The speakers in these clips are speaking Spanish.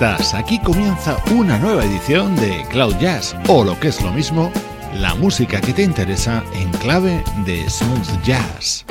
Aquí comienza una nueva edición de Cloud Jazz, o lo que es lo mismo, la música que te interesa en clave de smooth jazz.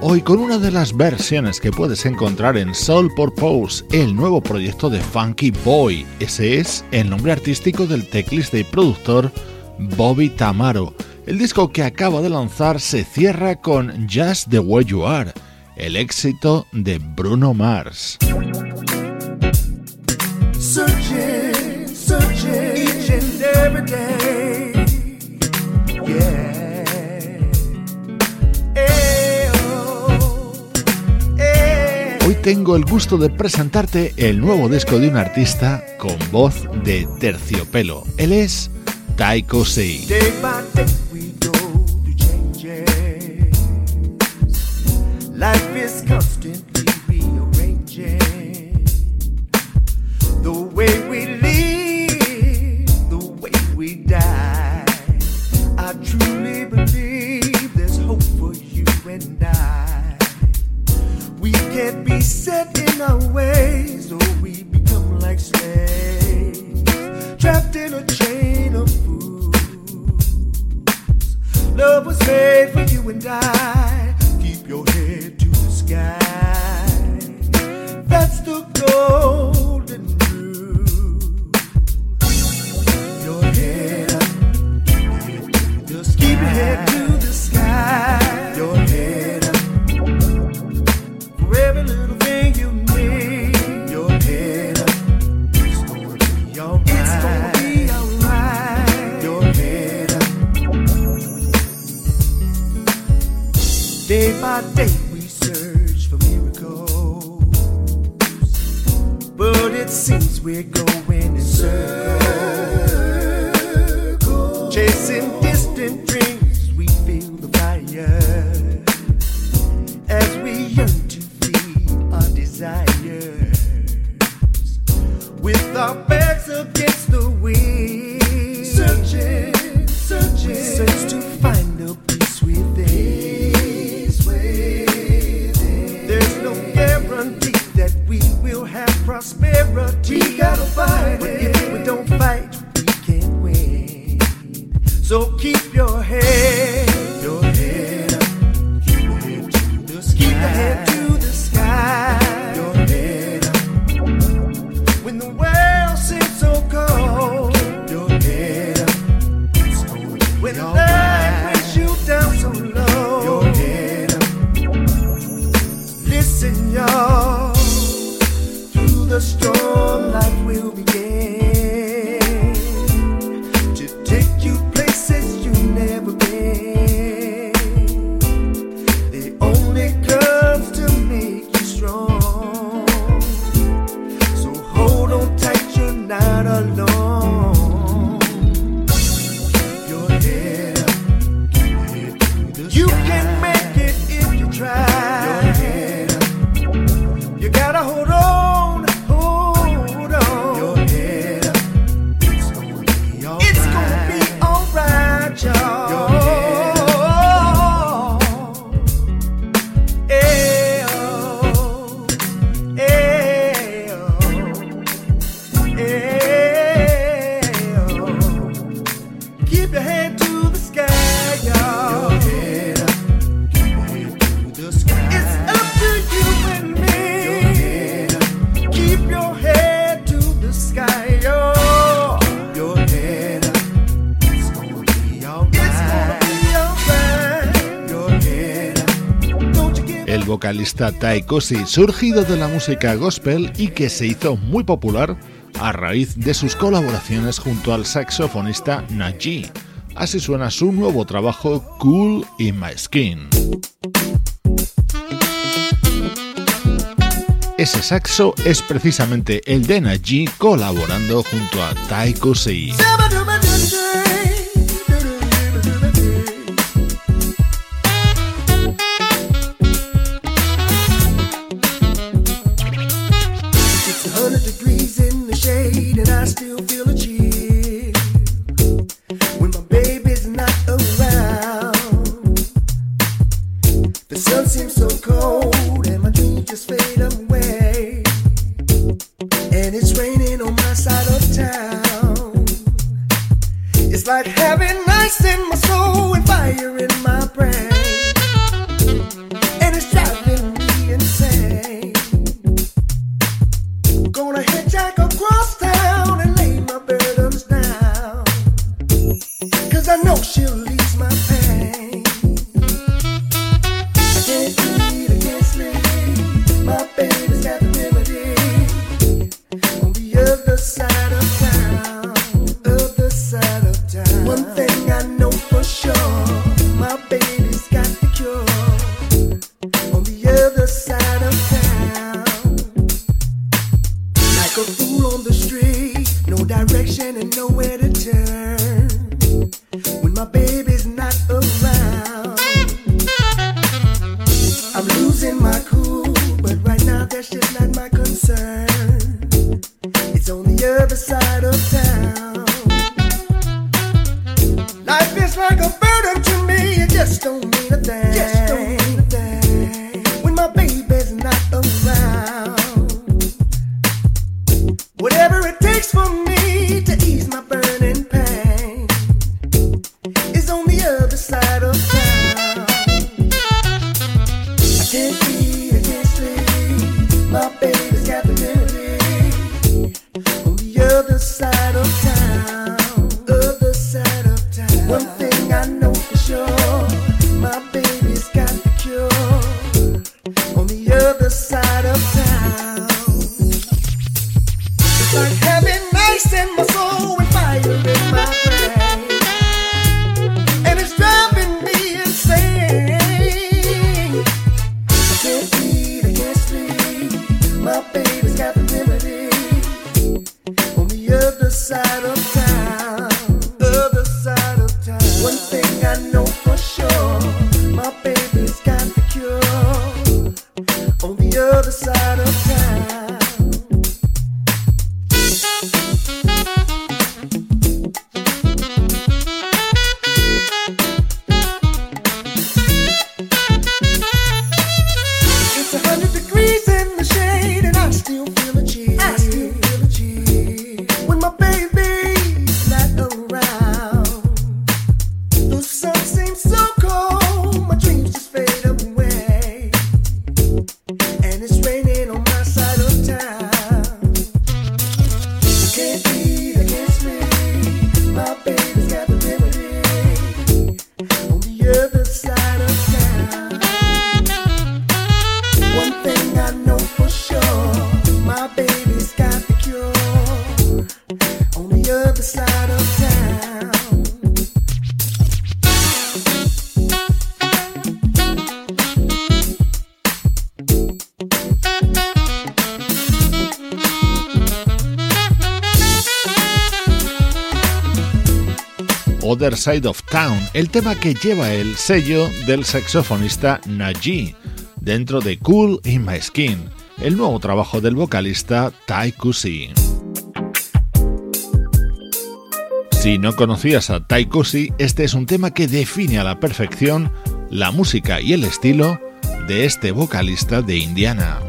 hoy con una de las versiones que puedes encontrar en Soul Purpose, el nuevo proyecto de Funky Boy. Ese es el nombre artístico del teclista y productor Bobby Tamaro. El disco que acaba de lanzar se cierra con Just the Way You Are, el éxito de Bruno Mars. tengo el gusto de presentarte el nuevo disco de un artista con voz de terciopelo. Él es Taiko Sei. Life is. in our ways, or we become like slaves, trapped in a chain of fools. Love was made for you and I. vocalista Ty Cosi, surgido de la música gospel y que se hizo muy popular a raíz de sus colaboraciones junto al saxofonista Najee. Así suena su nuevo trabajo Cool in My Skin. Ese saxo es precisamente el de Najee colaborando junto a Taiko Sei. Like a fool on the street, no direction and nowhere to turn. Side of Town, el tema que lleva el sello del saxofonista Najee, dentro de Cool in My Skin, el nuevo trabajo del vocalista Tai Kusi. Si no conocías a Tai Kusi, este es un tema que define a la perfección la música y el estilo de este vocalista de Indiana.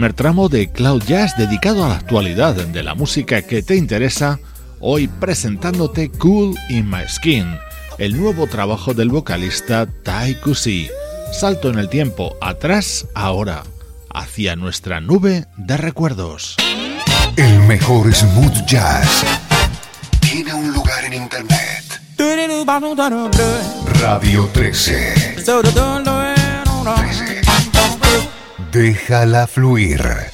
Primer tramo de Cloud Jazz dedicado a la actualidad de la música que te interesa, hoy presentándote Cool in My Skin, el nuevo trabajo del vocalista Tai Kusi. Salto en el tiempo, atrás, ahora, hacia nuestra nube de recuerdos. El mejor smooth jazz tiene un lugar en internet. Radio 13. 13. Déjala fluir.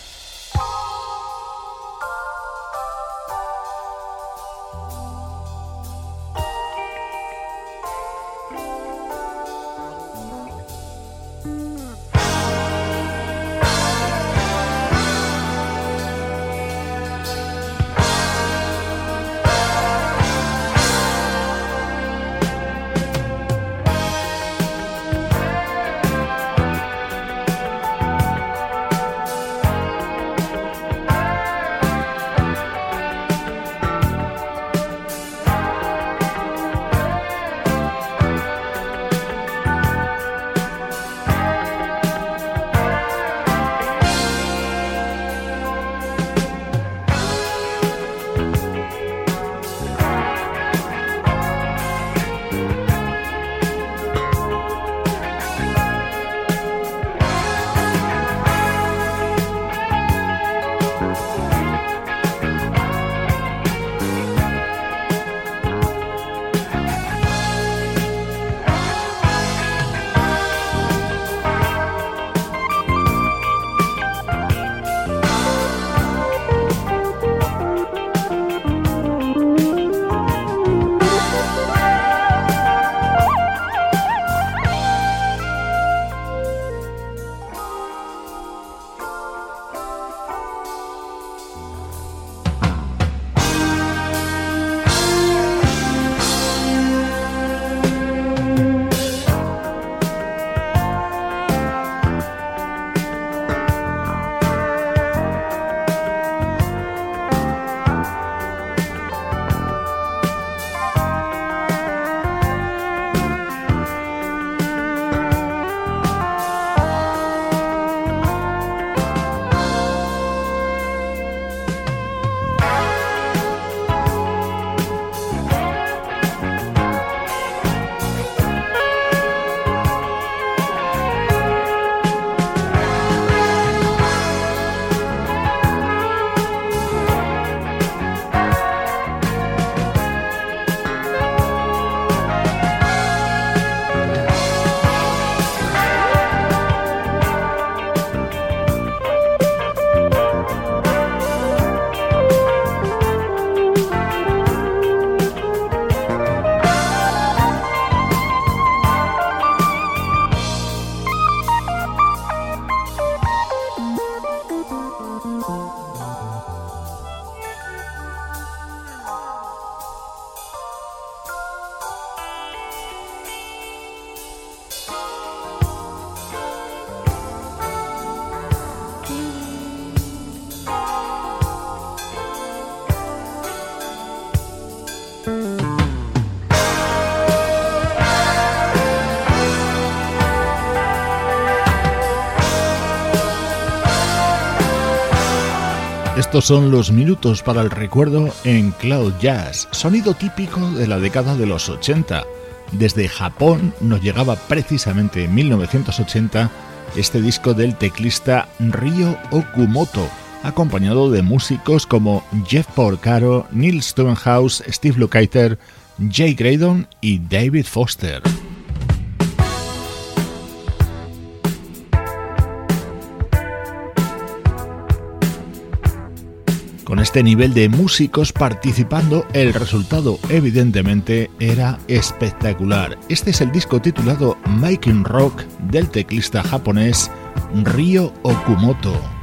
Estos son los minutos para el recuerdo en Cloud Jazz, sonido típico de la década de los 80. Desde Japón nos llegaba precisamente en 1980 este disco del teclista Ryo Okumoto, acompañado de músicos como Jeff Porcaro, Neil Stonehouse, Steve Lukather, Jay Graydon y David Foster. Con este nivel de músicos participando, el resultado evidentemente era espectacular. Este es el disco titulado Making Rock del teclista japonés Ryo Okumoto.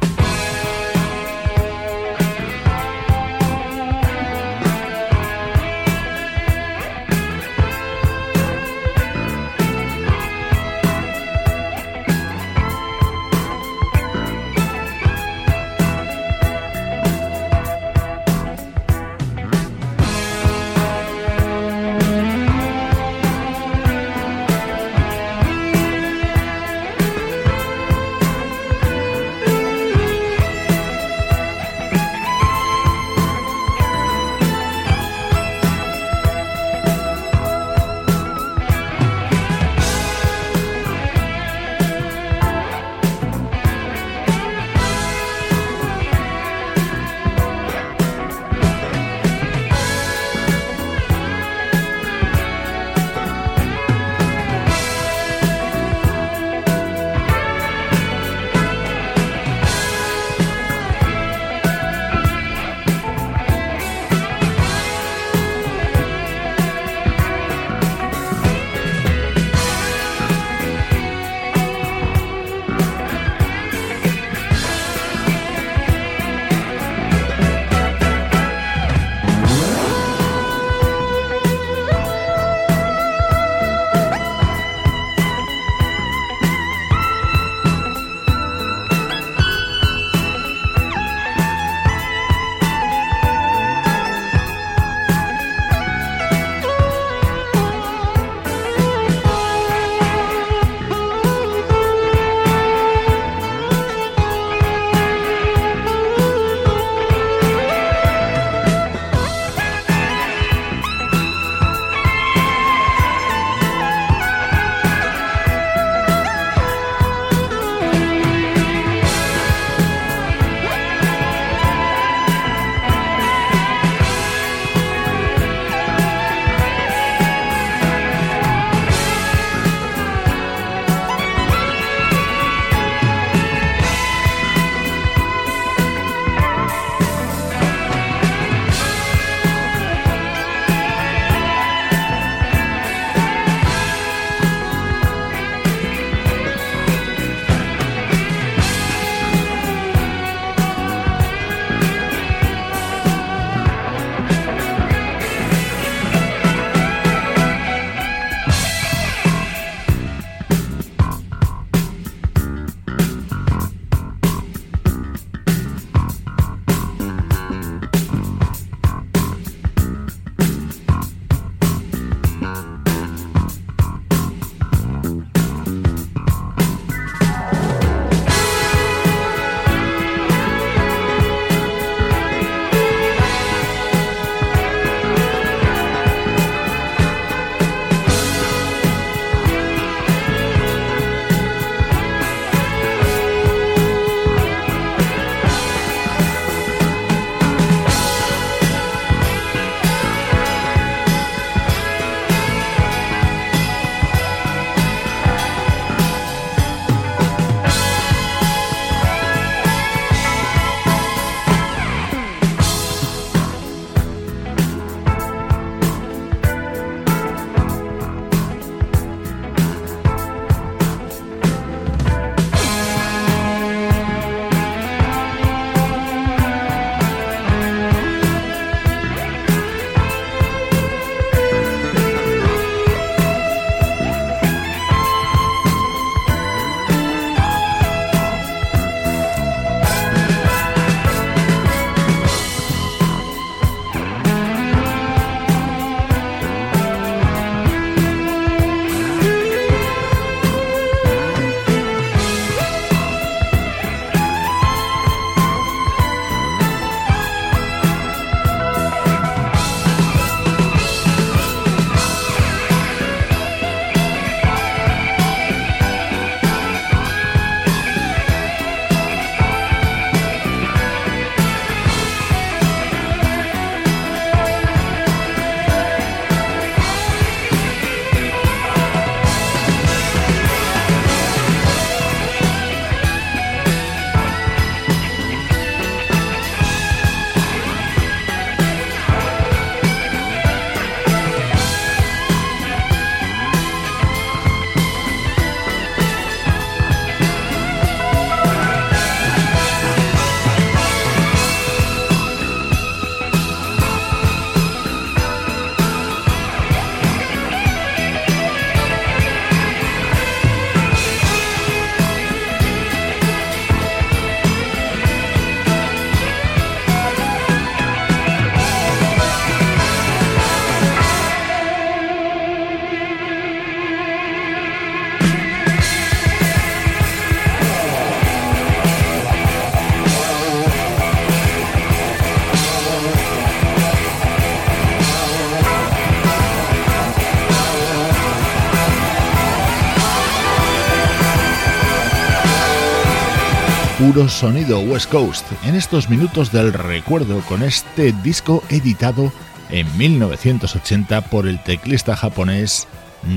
Sonido West Coast en estos minutos del recuerdo con este disco editado en 1980 por el teclista japonés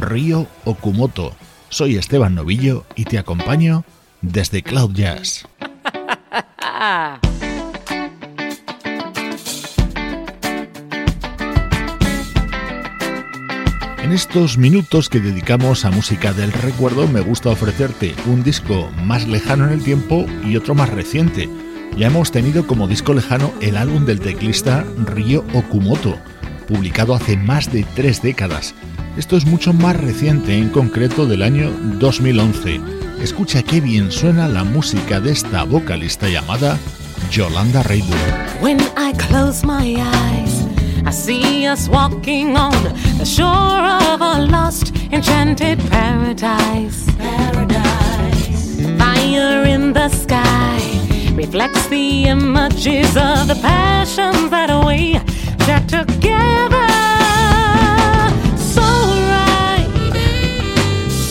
Ryo Okumoto. Soy Esteban Novillo y te acompaño desde Cloud Jazz. En estos minutos que dedicamos a música del recuerdo me gusta ofrecerte un disco más lejano en el tiempo y otro más reciente. Ya hemos tenido como disco lejano el álbum del teclista Ryo Okumoto, publicado hace más de tres décadas. Esto es mucho más reciente, en concreto del año 2011. Escucha qué bien suena la música de esta vocalista llamada Yolanda Rayburn. I close my eyes. I see us walking on the shore of a lost, enchanted paradise. Paradise. Fire in the sky reflects the images of the passions that we share together. So right,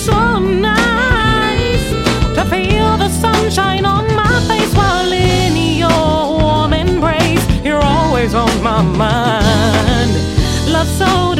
so nice to feel the sunshine on my face while in your warm embrace. You're always on my mind so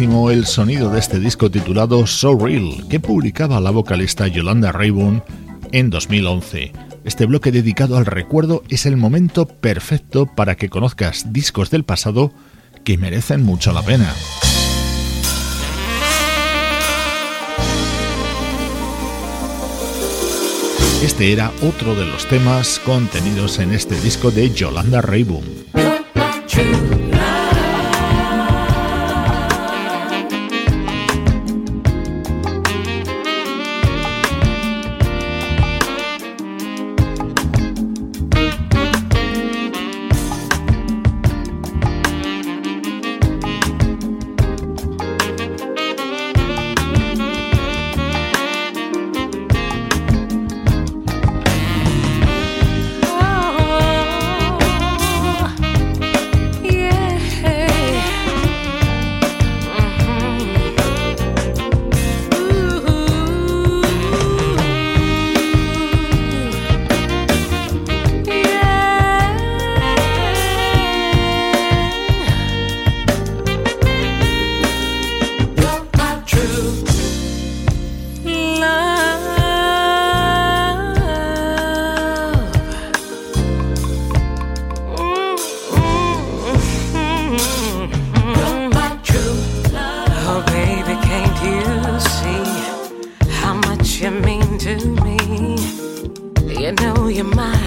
el sonido de este disco titulado So Real, que publicaba la vocalista Yolanda Rayburn en 2011. Este bloque dedicado al recuerdo es el momento perfecto para que conozcas discos del pasado que merecen mucho la pena. Este era otro de los temas contenidos en este disco de Yolanda Rayburn. you're mine.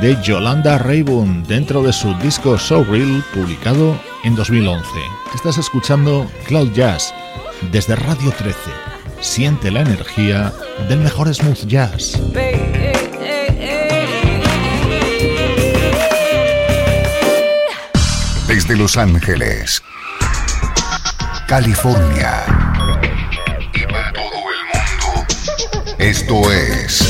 De Yolanda Raybun dentro de su disco So Real publicado en 2011. Estás escuchando Cloud Jazz desde Radio 13. Siente la energía del mejor smooth jazz. Desde Los Ángeles, California y para todo el mundo. Esto es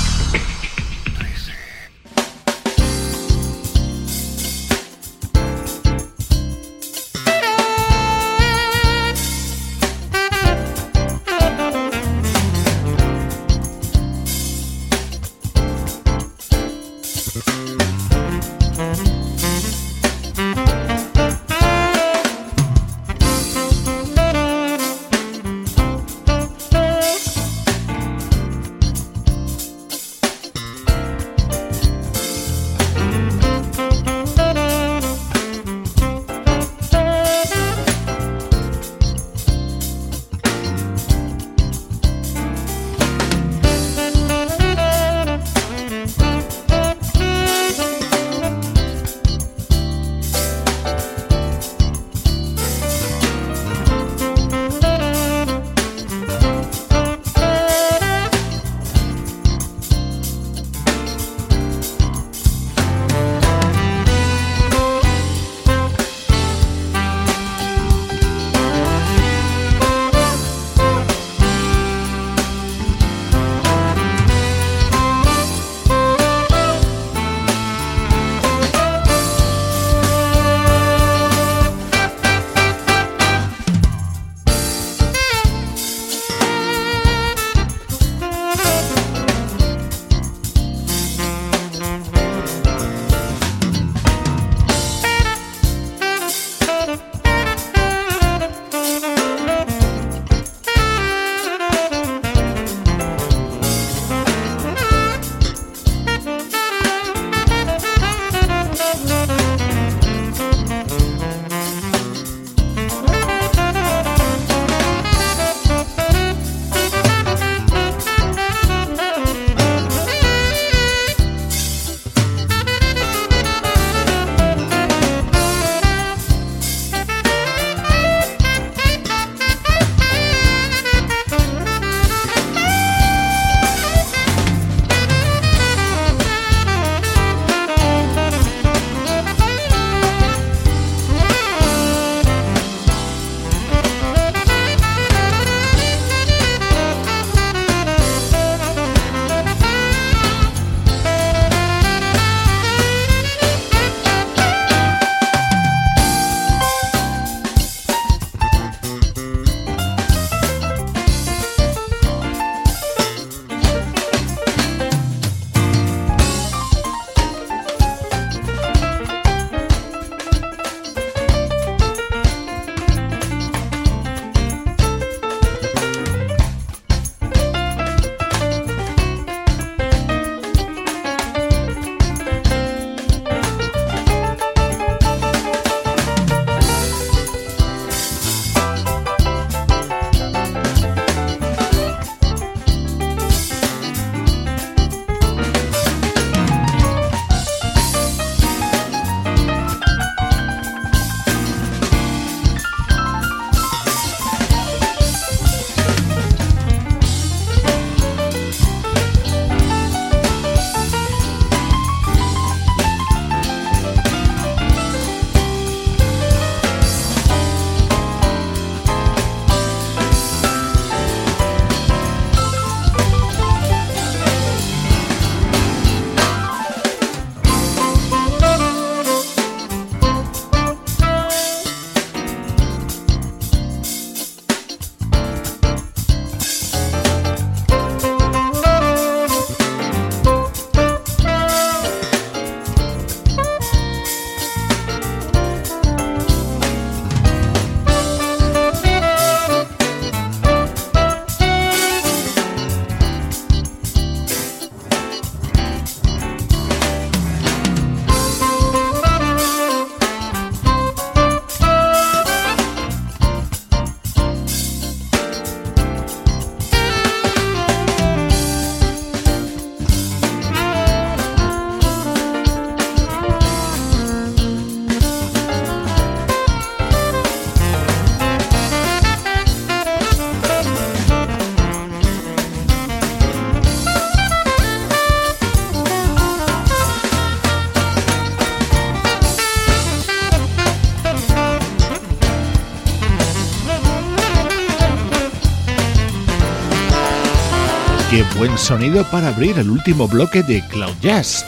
Sonido para abrir el último bloque de Cloud Jazz.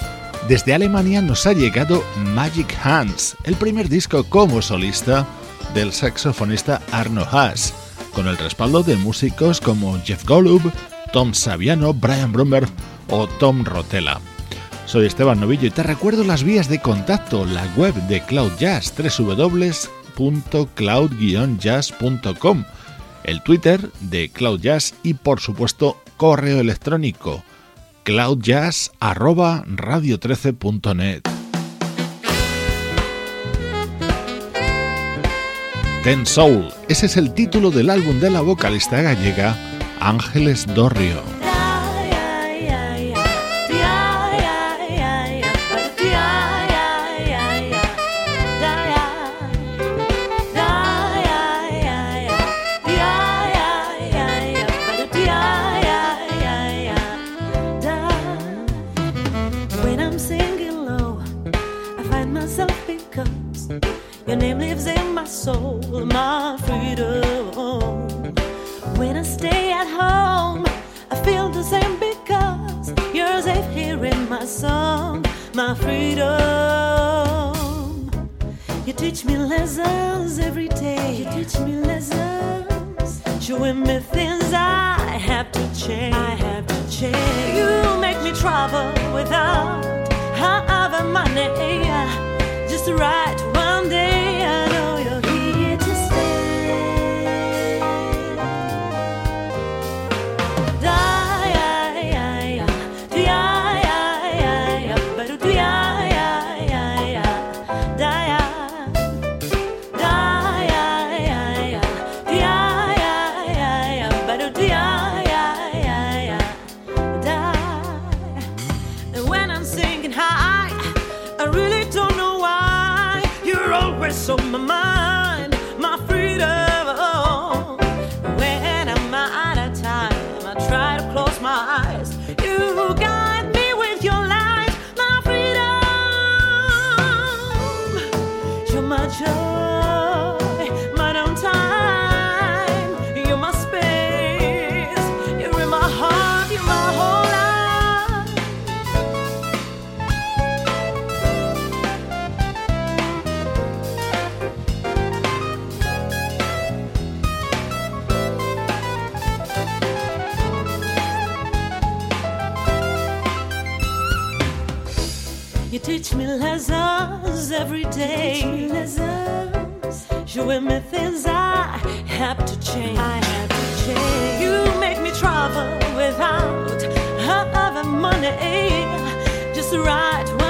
Desde Alemania nos ha llegado Magic Hands, el primer disco como solista del saxofonista Arno Haas, con el respaldo de músicos como Jeff Golub, Tom Saviano, Brian Brummer o Tom Rotella. Soy Esteban Novillo y te recuerdo las vías de contacto, la web de Cloud Jazz, www.cloud-jazz.com, el Twitter de Cloud Jazz y por supuesto correo electrónico cloudjazz@radio13.net. Ten Soul, ese es el título del álbum de la vocalista gallega Ángeles Dorrio. My freedom. You teach me lessons every day. You teach me lessons, showing me things I have to change. I have to change. You make me travel without uh, having money, just right me lessons every day. Teach me lessons, showing me things I have to change. I have to change. You make me travel without having money, just right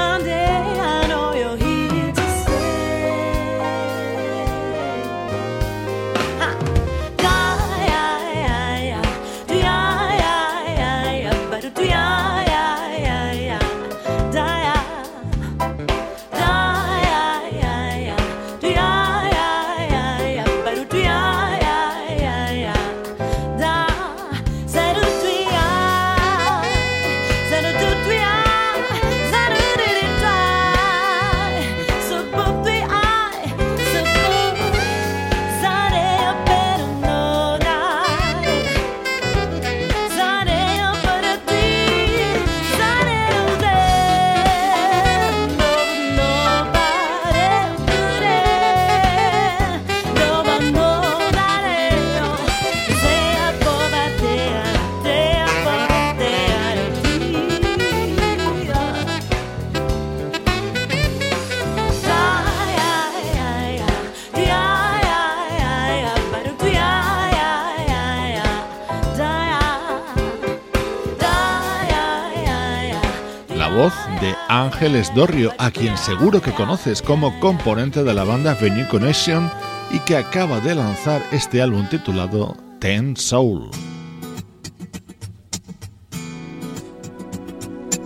Ángeles Dorrio, a quien seguro que conoces como componente de la banda Venue Connection y que acaba de lanzar este álbum titulado Ten Soul.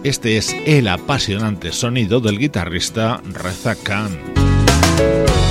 Este es el apasionante sonido del guitarrista Reza Khan.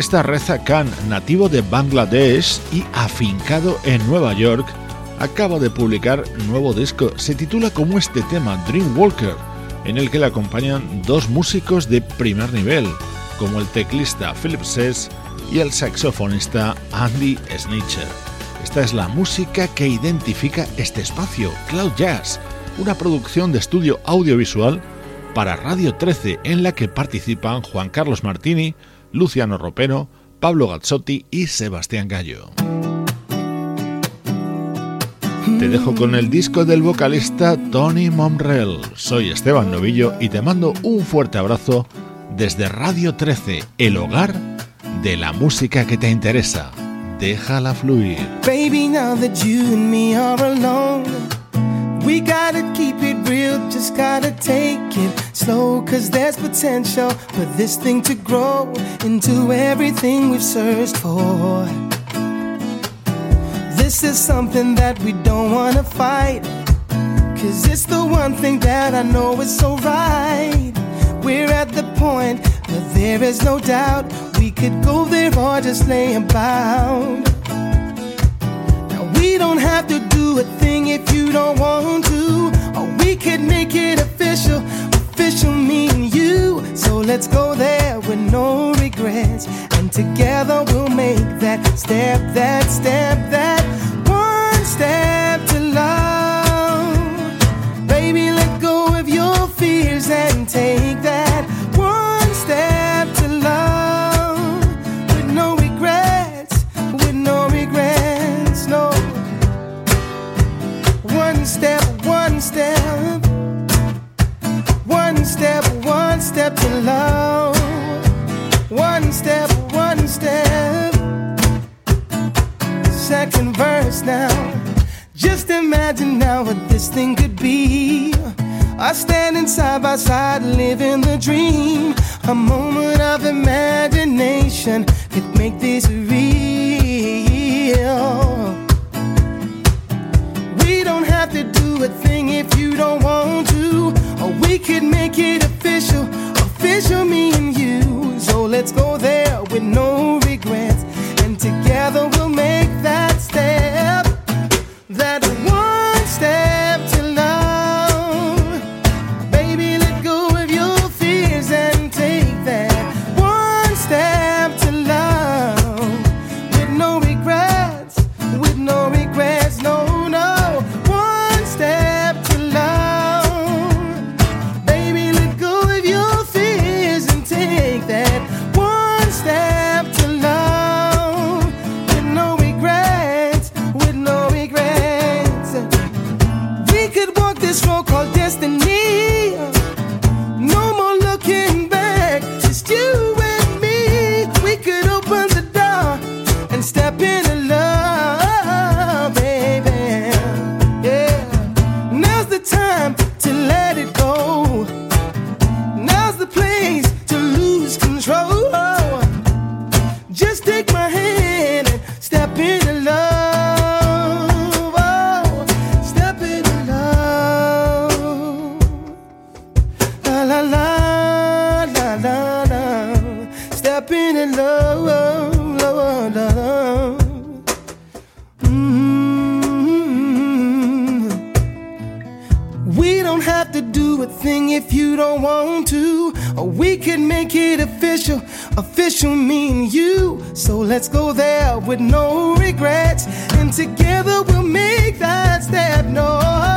Guitarrista Reza Khan, nativo de Bangladesh y afincado en Nueva York, acaba de publicar nuevo disco. Se titula como este tema, Dreamwalker, en el que le acompañan dos músicos de primer nivel, como el teclista Philip Sess y el saxofonista Andy Snitcher. Esta es la música que identifica este espacio, Cloud Jazz, una producción de estudio audiovisual para Radio 13 en la que participan Juan Carlos Martini, Luciano Ropero, Pablo Gazzotti y Sebastián Gallo. Te dejo con el disco del vocalista Tony Momrell. Soy Esteban Novillo y te mando un fuerte abrazo desde Radio 13, el hogar de la música que te interesa. Déjala fluir. Baby, now that you and me are alone, we gotta keep it real, just gotta take it slow, cause there's potential for this thing to grow into everything we've searched for. This is something that we don't wanna fight, cause it's the one thing that I know is so right. We're at the point where there is no doubt we could go there or just lay about. Don't have to do a thing if you don't want to, or we could make it official. Official mean you, so let's go there with no regrets, and together we'll make that step, that step, that one step to love. Baby, let go of your fears and take that step, one step, one step, one step to love. One step, one step. Second verse now. Just imagine now what this thing could be. Us standing side by side, living the dream. A moment regrets. And together we'll make that step. No,